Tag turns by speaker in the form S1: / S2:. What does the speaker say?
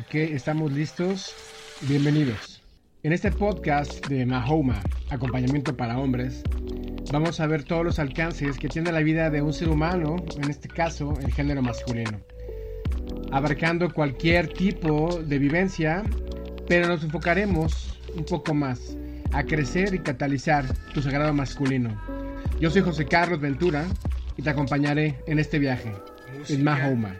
S1: Ok, estamos listos. Bienvenidos. En este podcast de Mahoma, acompañamiento para hombres, vamos a ver todos los alcances que tiene la vida de un ser humano, en este caso el género masculino, abarcando cualquier tipo de vivencia, pero nos enfocaremos un poco más a crecer y catalizar tu sagrado masculino. Yo soy José Carlos Ventura y te acompañaré en este viaje en Mahoma.